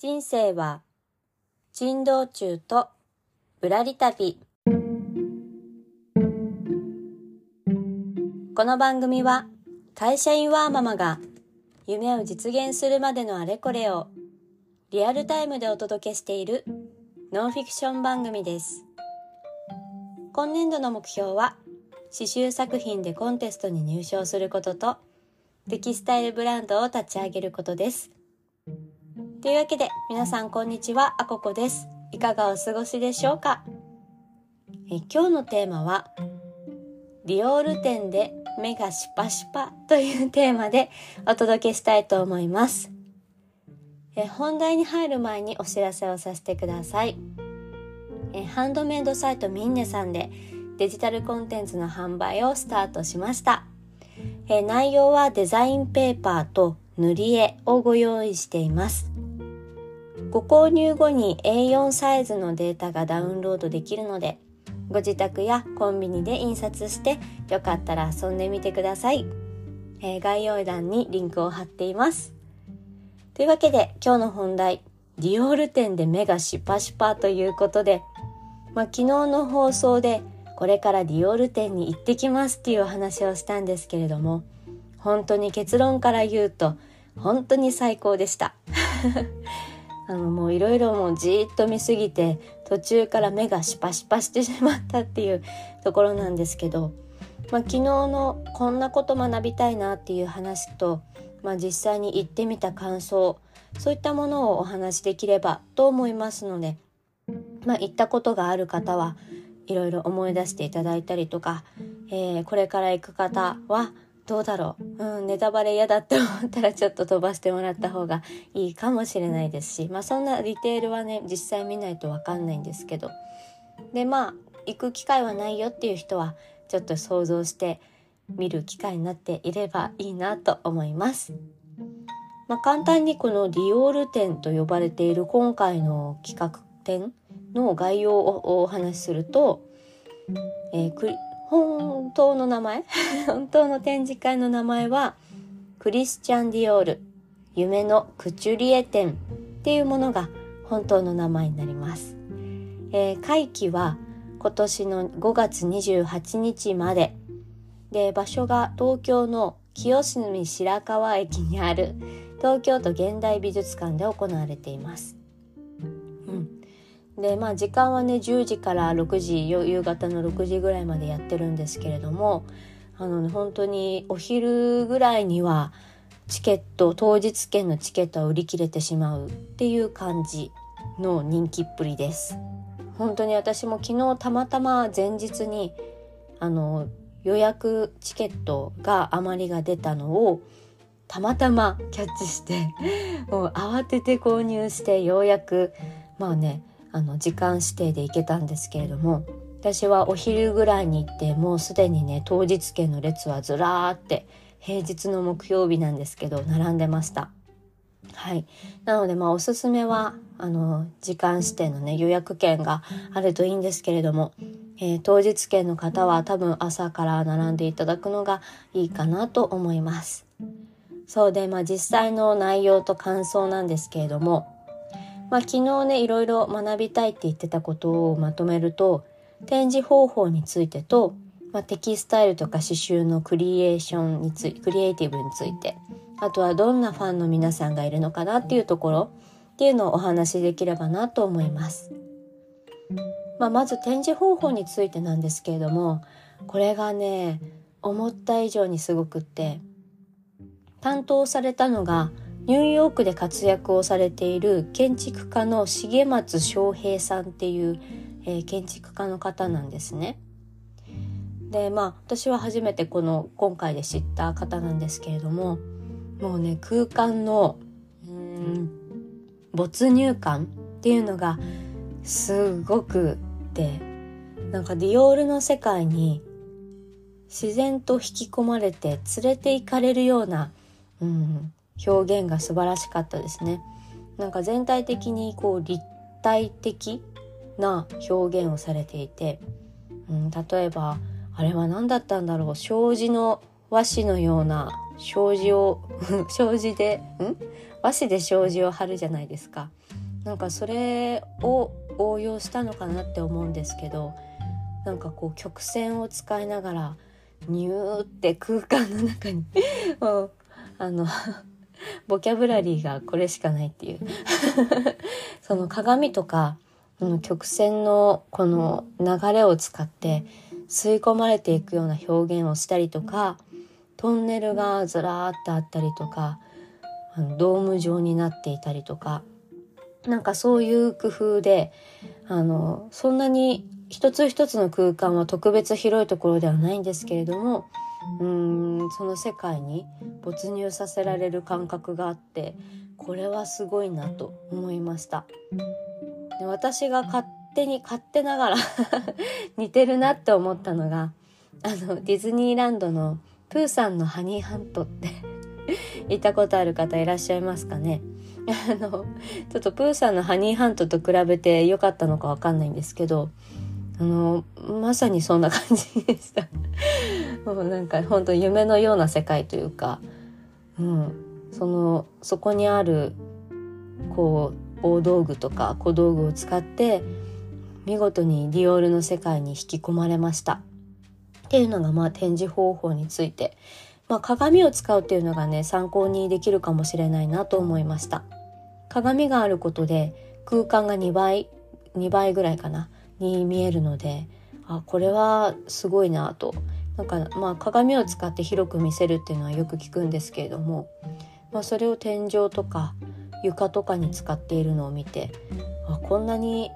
人生は珍道中とぶらり旅。この番組は会社員ワーママが夢を実現するまでのあれこれをリアルタイムでお届けしているノンフィクション番組です。今年度の目標は刺繍作品でコンテストに入賞することとテキスタイルブランドを立ち上げることです。というわけで皆さんこんにちはあここです。いかがお過ごしでしょうか？え今日のテーマはディオール店で目がシパシパというテーマでお届けしたいと思います。え本題に入る前にお知らせをさせてください。えハンドメイドサイトミンネさんでデジタルコンテンツの販売をスタートしました。え内容はデザインペーパーと塗り絵をご用意しています。ご購入後に A4 サイズのデータがダウンロードできるのでご自宅やコンビニで印刷してよかったら遊んでみてください、えー、概要欄にリンクを貼っています。というわけで今日の本題ディオール店で目がシパシパということで、まあ、昨日の放送でこれからディオール店に行ってきますっていうお話をしたんですけれども本当に結論から言うと本当に最高でした。あのもういろいろもうじーっと見すぎて途中から目がシパシパしてしまったっていうところなんですけど、まあ、昨日のこんなこと学びたいなっていう話と、まあ、実際に行ってみた感想そういったものをお話しできればと思いますので、まあ、行ったことがある方はいろいろ思い出していただいたりとか、えー、これから行く方はどうだろう、うん、ネタバレ嫌だって思ったらちょっと飛ばしてもらった方がいいかもしれないですし。まあそんなディテールはね実際見ないと分かんないんですけど。でまあ行く機会はないよっていう人はちょっと想像して見る機会になっていればいいなと思います。まあ、簡単にこのディオール展と呼ばれている今回の企画展の概要をお話しすると、えー、本当の名前？本当の展示会の名前はクリスチャン・ディオール夢のクチュリエ展っていうものが本当の名前になります、えー、会期は今年の5月28日まで。で場所が東京の清澄白河駅にある東京都現代美術館で行われています。でまあ時間はね10時から6時夕方の6時ぐらいまでやってるんですけれどもあの、ね、本当にお昼ぐらいにはチケット当日券のチケットは売り切れてしまうっていう感じの人気っぷりです。本当に私も昨日たまたま前日にあの予約チケットが余りが出たのをたまたまキャッチして もう慌てて購入してようやくまあねあの時間指定で行けたんですけれども私はお昼ぐらいに行ってもうすでにね当日券の列はずらーって平日の木曜日なんですけど並んでました。はい、なのでまあおすすめはあの時間指定のね予約券があるといいんですけれども、えー、当日券の方は多分朝から並んでいただくのがいいかなと思います。そうでまあ実際の内容と感想なんですけれどもまあ、昨日ねいろいろ学びたいって言ってたことをまとめると展示方法についてと、まあ、テキスタイルとか刺繍のクリエーションについクリエイティブについてあとはどんなファンの皆さんがいるのかなっていうところっていうのをお話しできればなと思います。まあ、まず展示方法についてなんですけれどもこれがね思った以上にすごくって担当されたのがニューヨークで活躍をされている建築家の重松昌平さんっていう、えー、建築家の方なんですね。でまあ私は初めてこの今回で知った方なんですけれどももうね空間のうん没入感っていうのがすごくてなんかディオールの世界に自然と引き込まれて連れて行かれるような、うん、表現が素晴らしかったですね。なんか全体的にこう立体的な表現をされていて、うん、例えばあれは何だったんだろう障子の和紙のような障子を 障子でん？和紙で障子を貼るじゃないですかなんかそれを応用したのかなって思うんですけどなんかこう曲線を使いながらニューって空間の中に あのボキャブラリーがこれしかないっていう。その鏡とか曲線のこの流れを使って吸い込まれていくような表現をしたりとかトンネルがずらーってあったりとかドーム状になっていたりとかなんかそういう工夫であのそんなに一つ一つの空間は特別広いところではないんですけれどもうんその世界に没入させられる感覚があってこれはすごいなと思いました。で私が勝手に勝手ながら 似てるなって思ったのがあのディズニーランドのプーさんのハニーハントって 行ったことある方いらっしゃいますかね？あのちょっとプーさんのハニーハントと比べて良かったのかわかんないんですけどあのまさにそんな感じでした。もうなんか本当夢のような世界というか、うん、そのそこにあるこう大道具とか小道具を使って見事にディオールの世界に引き込まれました。っていうのがまあ展示方法について、まあ、鏡を使うっていうのがね参考にできるかもしれないなと思いました。鏡があることで空間が2倍2倍ぐらいかなに見えるのであこれはすごいなとなんかまあ鏡を使って広く見せるっていうのはよく聞くんですけれども、まあ、それを天井とか床とかに使っているのを見てあこんなに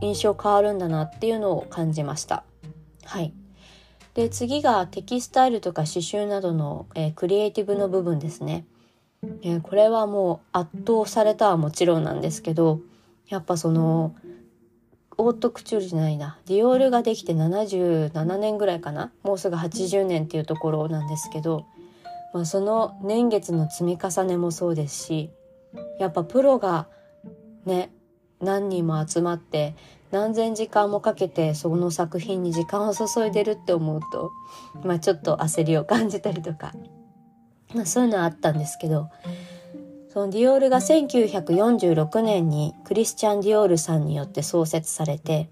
印象変わるんだなっていうのを感じました。はいで次がテキスタイルとか刺繍などの、えー、クリエイティブの部分ですね、えー、これはもう圧倒されたはもちろんなんですけどやっぱそのオートクチュールじゃないな。ディオールができて77年ぐらいかな。もうすぐ80年っていうところなんですけど、まあ、その年月の積み重ねもそうですしやっぱプロがね何人も集まって何千時間もかけてその作品に時間を注いでるって思うと、まあ、ちょっと焦りを感じたりとか、まあ、そういうのはあったんですけどそのディオールが1946年にクリスチャン・ディオールさんによって創設されて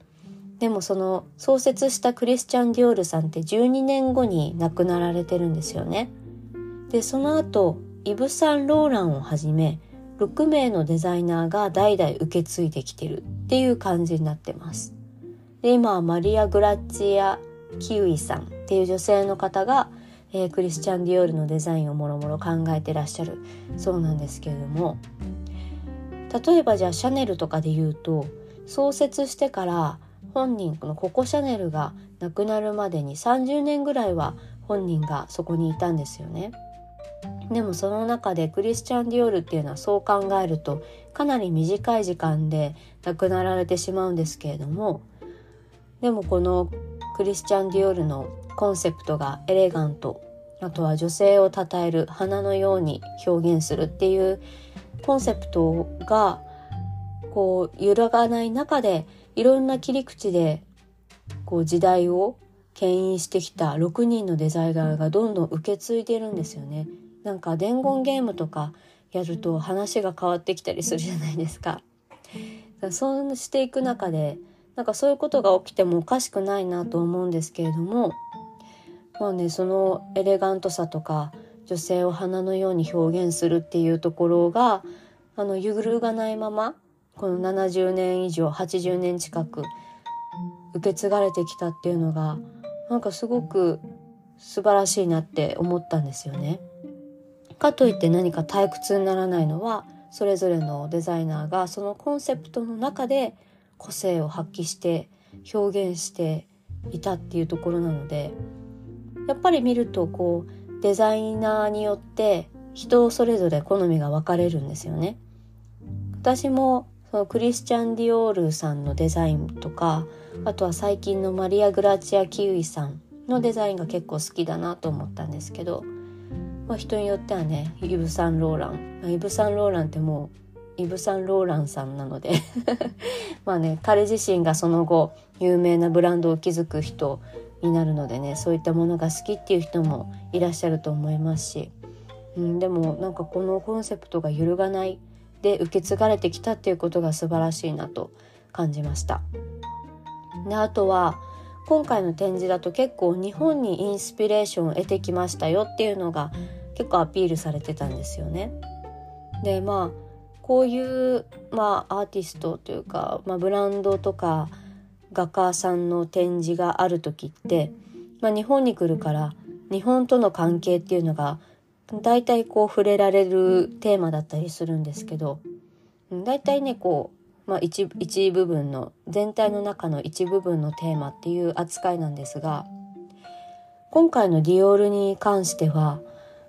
でもその創設したクリスチャン・ディオールさんって12年後に亡くなられてるんですよね。でその後イブ・サン・ローランをはじめ6名のデザイナーが代々受け継いできてるっていう感じになってます。で今はマリア・グラッチア・キウイさんっていう女性の方がえー、クリスチャン・ディオールのデザインをもろもろ考えてらっしゃるそうなんですけれども例えばじゃあシャネルとかで言うと創設してから本人このココ・シャネルが亡くなるまでに30年ぐらいは本人がそこにいたんですよね。でもその中でクリスチャン・ディオールっていうのはそう考えるとかなり短い時間で亡くなられてしまうんですけれどもでもこのクリスチャン・ディオールのコンセプトがエレガントあとは女性を称える花のように表現するっていうコンセプトがこう揺らがない中でいろんな切り口でこう時代を牽引してきた6人のデザイナーがどんどん受け継いでるんですよね。なんか伝言ゲームとかやると話が変わってきたりするじゃないですか。そうしていく中でなんかそういうことが起きてもおかしくないなと思うんですけれどもまあねそのエレガントさとか女性を花のように表現するっていうところがあの揺るがないままこの70年以上80年近く受け継がれてきたっていうのがなんかすごく素晴らしいなって思ったんですよね。かといって何か退屈にならないのはそれぞれのデザイナーがそのコンセプトの中で個性を発揮して表現していたっていうところなのでやっぱり見るとこうデザイナーによって人それぞれ好みが分かれるんですよね。私もそのクリスチャン・ディオールさんのデザインとかあとは最近のマリア・グラチア・キウイさんのデザインが結構好きだなと思ったんですけど、まあ、人によってはねイブ・サンローランイブ・サンローランってもうイブ・サンローランさんなので まあね彼自身がその後有名なブランドを築く人になるのでねそういったものが好きっていう人もいらっしゃると思いますしうん、でもなんかこのコンセプトが揺るがないで受け継がれてきたっていうことが素晴らしいなと感じました。であとは今回の展示だと結構日本にインスピレーションを得てきましたよっていうのが結構アピールされてたんですよね。でまあこういう、まあ、アーティストというか、まあ、ブランドとか画家さんの展示がある時って、まあ、日本に来るから日本との関係っていうのが大体こう触れられるテーマだったりするんですけど大体ねこう、まあ一、一部分の全体の中の一部分のテーマっていう扱いなんですが今回のディオールに関しては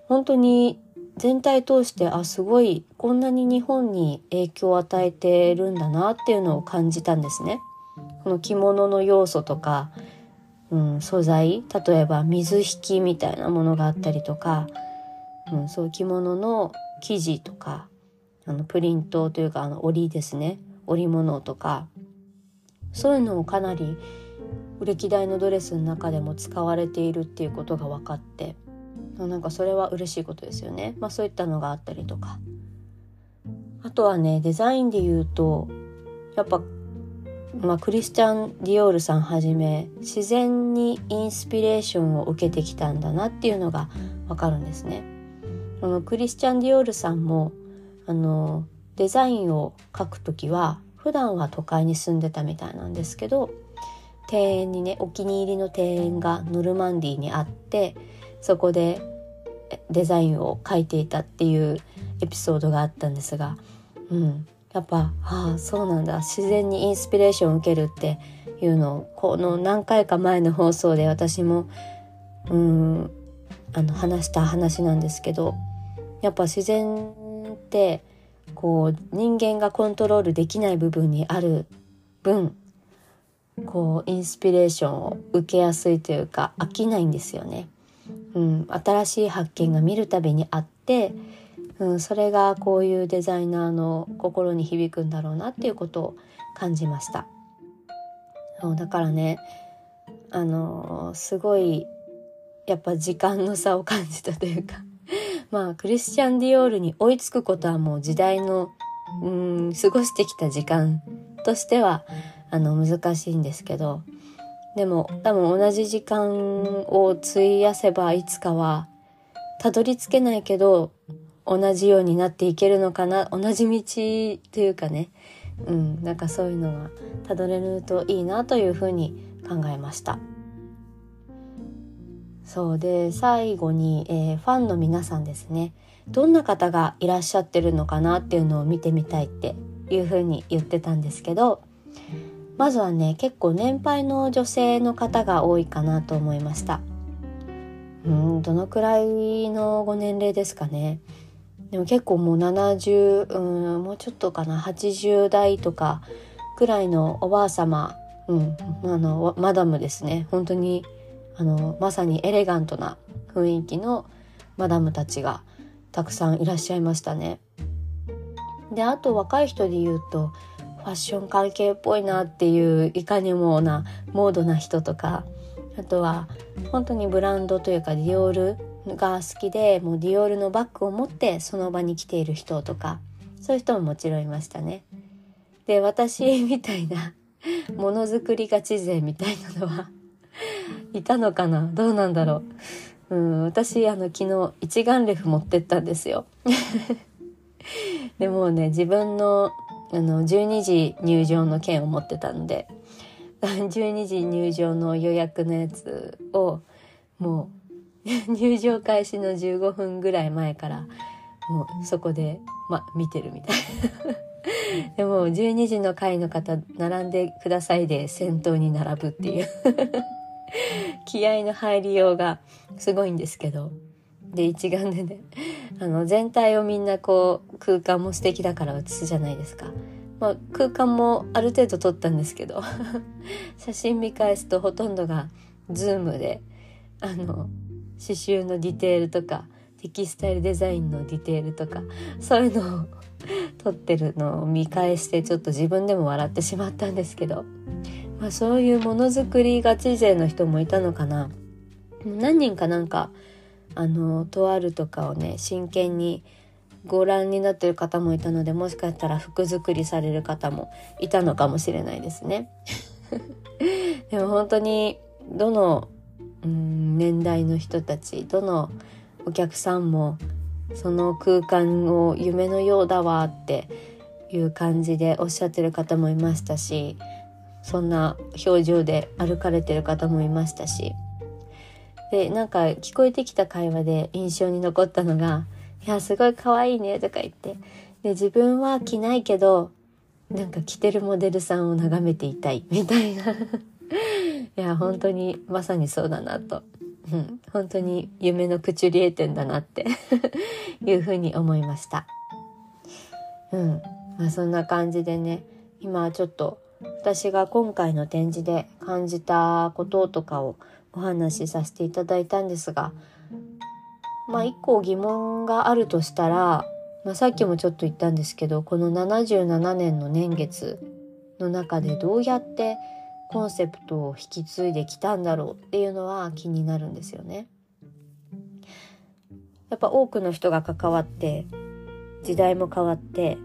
本当に全体通してあすごいこんなに日本に影響を与えてるんだなっていうのを感じたんですね。この着物の要素とか、うん、素材例えば水引きみたいなものがあったりとか、うん、そう着物の生地とかあのプリントというかあの織ですね織物とかそういうのをかなり歴代のドレスの中でも使われているっていうことが分かってなんかそれは嬉しいことですよね。まあそういったのがあったりとか。あとはね、デザインで言うと、やっぱ、まあクリスチャン・ディオールさんはじめ、自然にインスピレーションを受けてきたんだなっていうのがわかるんですね。あのクリスチャン・ディオールさんも、あの、デザインを描くときは、普段は都会に住んでたみたいなんですけど、庭園にね、お気に入りの庭園がノルマンディーにあって、そこでデザインを描いていたっていうエピソードがあったんですが、うん、やっぱああそうなんだ自然にインスピレーションを受けるっていうのをこの何回か前の放送で私もうんあの話した話なんですけどやっぱ自然ってこう人間がコントロールできない部分にある分こうインスピレーションを受けやすいというか飽きないんですよね。うん、新しい発見が見るたびにあって、うん、それがこういうデザイナーの心に響くんだろうなっていうことを感じました。そうだからねあのすごいやっぱ時間の差を感じたというか まあクリスチャン・ディオールに追いつくことはもう時代のうん過ごしてきた時間としてはあの難しいんですけどでも多分同じ時間を費やせばいつかはたどり着けないけど同じようになっていけるのかな？同じ道というかね。うん。なんかそういうのがたどれるといいなというふうに考えました。そうで最後に、えー、ファンの皆さんですね。どんな方がいらっしゃってるのかなっていうのを見てみたいっていうふうに言ってたんですけどまずはね結構年配の女性の方が多いかなと思いました。うん。どのくらいのご年齢ですかね？でも結構もう70うんもうちょっとかな。80代とかくらいのおばあ様。うん。あのマダムですね。本当にあのまさにエレガントな雰囲気のマダムたちがたくさんいらっしゃいましたね。であと若い人で言うとファッション関係っぽいなっていういかにもなモードな人とかあとは本当にブランドというかディオールが好きでもうディオールのバッグを持ってその場に来ている人とかそういう人ももちろんいましたね。で私みたいな ものづくりガチ勢みたいなのは いたのかな？どうなんだろう？うん、私あの昨日一眼レフ持ってったんですよ。でもうね自分のあの12時入場の券を持ってたんで12時入場の予約のやつをもう 入場開始の15分ぐらい前からもうそこで、ま、見てるみたい。な でも12時の回の方並んでくださいで先頭に並ぶっていう。気合の入りようがすごいんですけど。で一眼でねあの全体をみんなこう空間も素敵だから写すじゃないですか。まあ、空間もある程度撮ったんですけど。写真見返すとほとんどがズームであの刺繍のディテールとかテキスタイルデザインのディテールとかそういうのを撮ってるのを見返してちょっと自分でも笑ってしまったんですけど、まあ、そういうものづくりガチ勢の人もいたのかな何人かなんかあのとあるとかをね真剣にご覧になってる方もいたのでもしかしたら服作りされる方もいたのかもしれないですね。でも本当にどのうん年代の人たちどのお客さんもその空間を夢のようだわっていう感じでおっしゃってる方もいましたしそんな表情で歩かれてる方もいましたし。でなんか聞こえてきた会話で印象に残ったのが「いやすごい可愛いね」とか言って。で自分は着ないけどなんか着てるモデルさんを眺めていたいみたいな。いや本当にまさにそうだなと、うん、本当に夢のクチュリエ店だなって。いうふうに思いました。うん。まあそんな感じでね今ちょっと私が今回の展示で感じたこととかをお話しさせていただいたんですがまあ一個疑問があるとしたら、まあ、さっきもちょっと言ったんですけどこの77年の年月の中でどうやってコンセプトを引き継いできたんだろうっていうのは気になるんですよね。やっぱ多くの人が関わって時代も変わって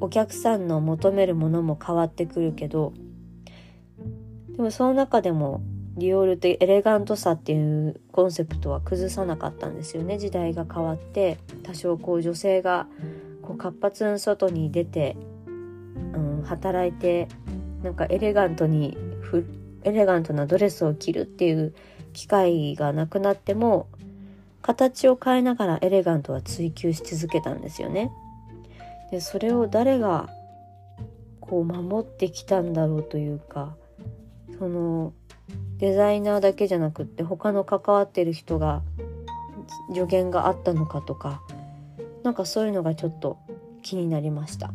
お客さんの求めるものも変わってくるけどでもその中でもディオールってエレガントさっていうコンセプトは崩さなかったんですよね時代が変わって多少こう女性がこう活発に外に出て、うん、働いてなんかエレガントにふエレガントなドレスを着るっていう機会がなくなっても形を変えながらエレガントは追求し続けたんですよね。でそれを誰がこう守ってきたんだろうというかそのデザイナーだけじゃなくって他の関わってる人が助言があったのかとかなんかそういうのがちょっと気になりました。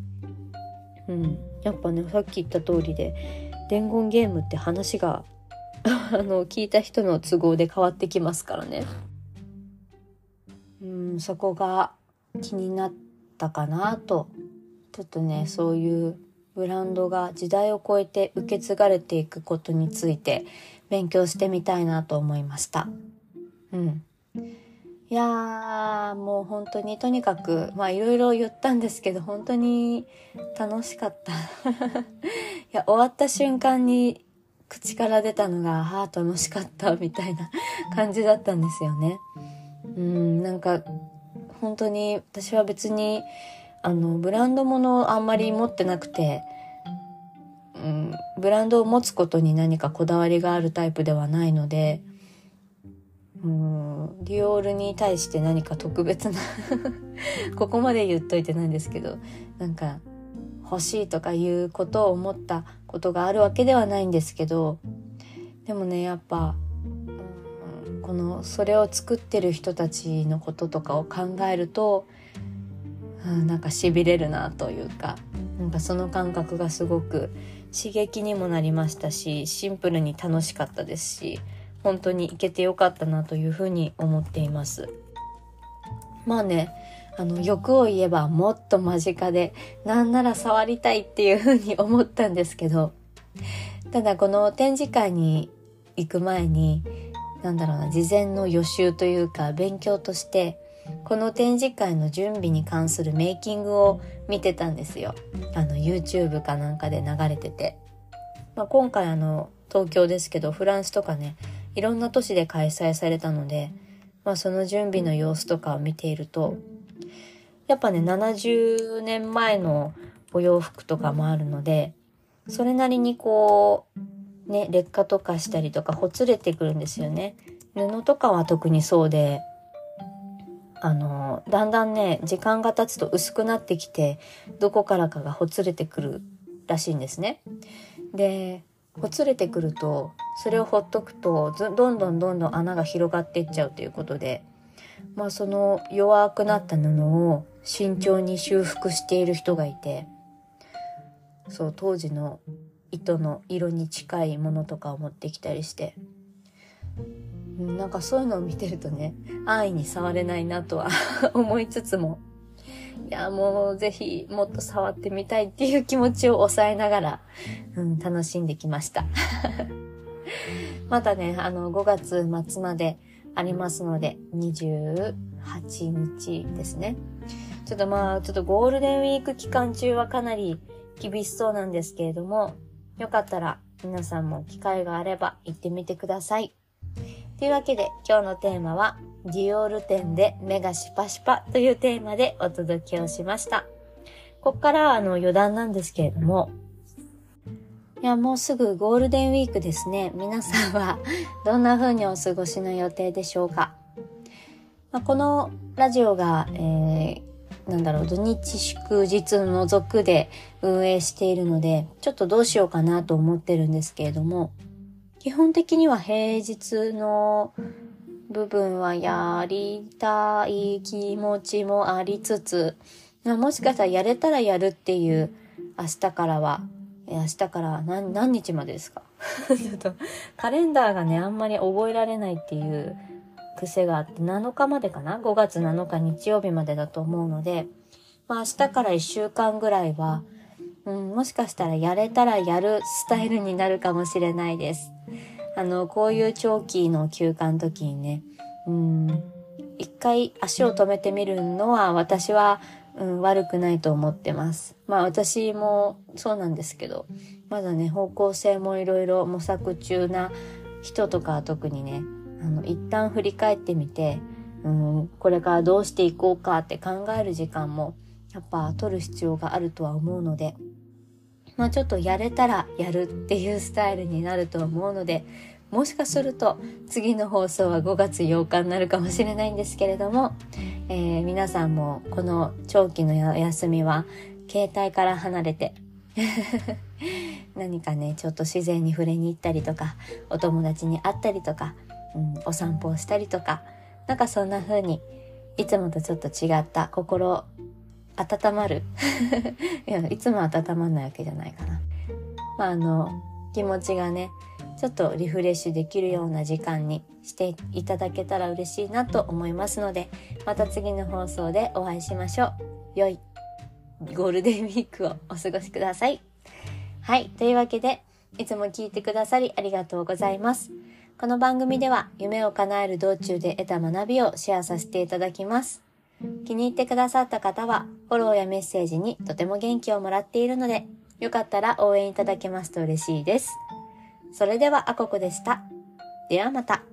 うん、やっぱねさっき言った通りで伝言ゲームって話が あの聞いた人の都合で変わってきますからね。うんそこが気になったかなとちょっとねそういうブランドが時代を超えて受け継がれていくことについて勉強してみたいなと思いました。うん。いやー、もう本当にとにかく、まあいろいろ言ったんですけど、本当に楽しかった。いや、終わった瞬間に口から出たのが、ああ、楽しかったみたいな感じだったんですよね。うん、なんか、本当に私は別に、あの、ブランドものあんまり持ってなくて、うん、ブランドを持つことに何かこだわりがあるタイプではないので、うん、ディオールに対して何か特別な ここまで言っといてないんですけど、なんか欲しいとかいうことを思ったことがあるわけではないんですけど、でもね、やっぱ、この、それを作ってる人たちのこととかを考えると、うん、なんか痺れるなというか、なんかその感覚がすごく刺激にもなりましたしシンプルに楽しかったですし本当に行けてよかったなというふうに思っています。まあねあの欲を言えばもっと間近でなんなら触りたいっていうふうに思ったんですけどただこの展示会に行く前になんだろうな事前の予習というか勉強としてこの展示会の準備に関するメイキングを見てたんですよ。あの YouTube かなんかで流れてて、まあ、今回あの東京ですけどフランスとかねいろんな都市で開催されたので、まあ、その準備の様子とかを見ているとやっぱね70年前のお洋服とかもあるのでそれなりにこうね劣化とかしたりとかほつれてくるんですよね布とかは特にそうであのだんだんね時間が経つと薄くなってきてどこからかがほつれてくるらしいんですね。でほつれてくるとそれをほっとくとどんどんどんどん穴が広がっていっちゃうということで、まあ、その弱くなった布を慎重に修復している人がいてそう当時の糸の色に近いものとかを持ってきたりしてなんかそういうのを見てるとね、安易に触れないなとは 思いつつも、いや、もうぜひもっと触ってみたいっていう気持ちを抑えながら、うん、楽しんできました。またね、あの、5月末までありますので、28日ですね。ちょっとまあ、ちょっとゴールデンウィーク期間中はかなり厳しそうなんですけれども、よかったら皆さんも機会があれば行ってみてください。というわけで今日のテーマはディオール店で目がシパシパというテーマでお届けをしました。こっからあの余談なんですけれども、いや、もうすぐゴールデンウィークですね。皆さんは どんな風にお過ごしの予定でしょうか？まあ、このラジオが、えー、なんだろう、土日祝日除くで運営しているので、ちょっとどうしようかなと思ってるんですけれども、基本的には平日の部分はやりたい気持ちもありつつ、もしかしたらやれたらやるっていう明日からは明日から何何日までですか？ちょっとカレンダーがねあんまり覚えられないっていう癖があって7日までかな？5月7日日曜日までだと思うので、まあ、明日から1週間ぐらいは、うん、もしかしたらやれたらやるスタイルになるかもしれないです。あのこういう長期の休暇の時にね、うん、一回足を止めてみるのは私はうん、悪くないと思ってます。まあ私もそうなんですけど、まだね、方向性もいろいろ模索中な人とかは特にね、あの、一旦振り返ってみて、うん、これからどうしていこうかって考える時間も、やっぱ取る必要があるとは思うので、まあちょっとやれたらやるっていうスタイルになると思うので、もしかすると次の放送は5月8日になるかもしれないんですけれども、えー、皆さんもこの長期の休みは携帯から離れて 何かねちょっと自然に触れに行ったりとかお友達に会ったりとか、うん、お散歩をしたりとかなんかそんな風にいつもとちょっと違った心温まる いやいつも温まんないわけじゃないかな。まああの気持ちがねちょっとリフレッシュできるような時間にしていただけたら嬉しいなと思いますのでまた次の放送でお会いしましょう。良いゴールデンウィークをお過ごしください。はい。というわけでいつも聞いてくださりありがとうございます。この番組では夢を叶える道中で得た学びをシェアさせていただきます。気に入ってくださった方はフォローやメッセージにとても元気をもらっているのでよかったら応援いただけますと嬉しいです。それではあここでした。ではまた。